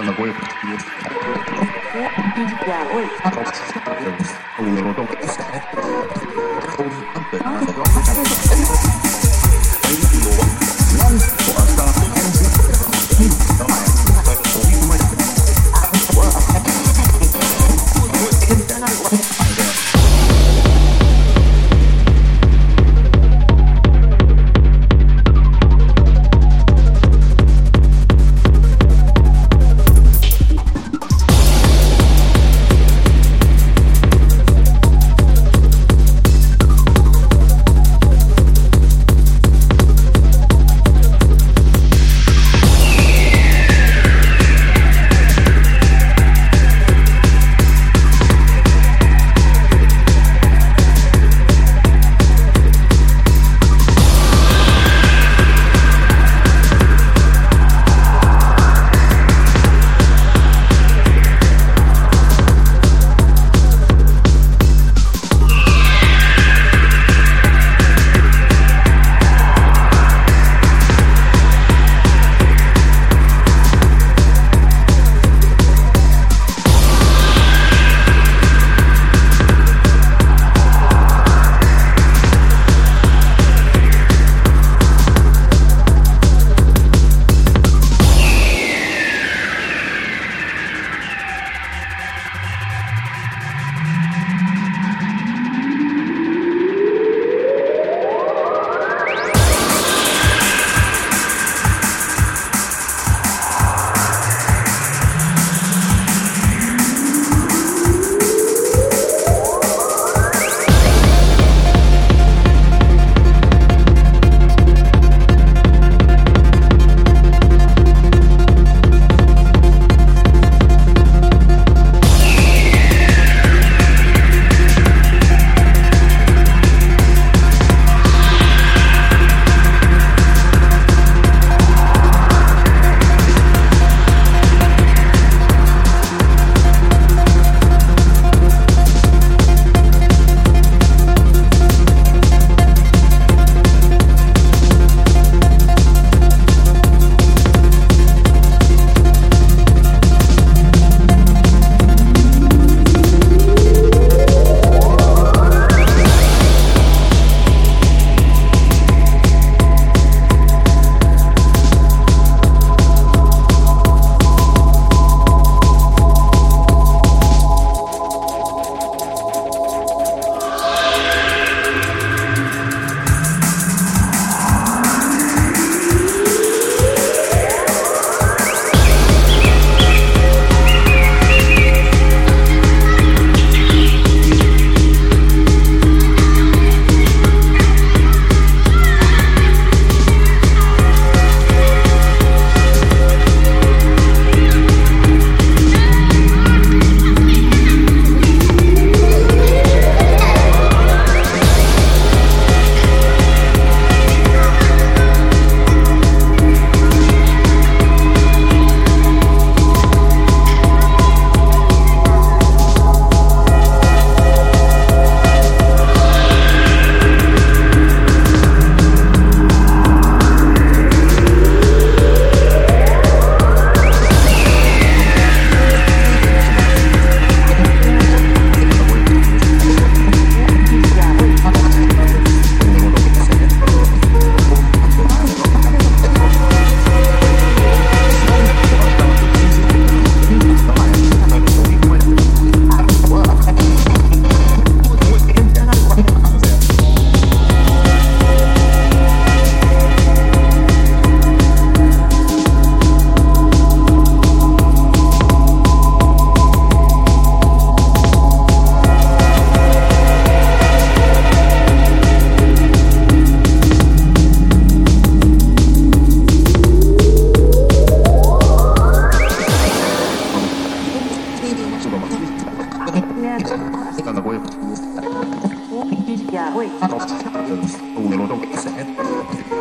看了我也不急。Oh, you're a dog. Oh, you're Não, não, não,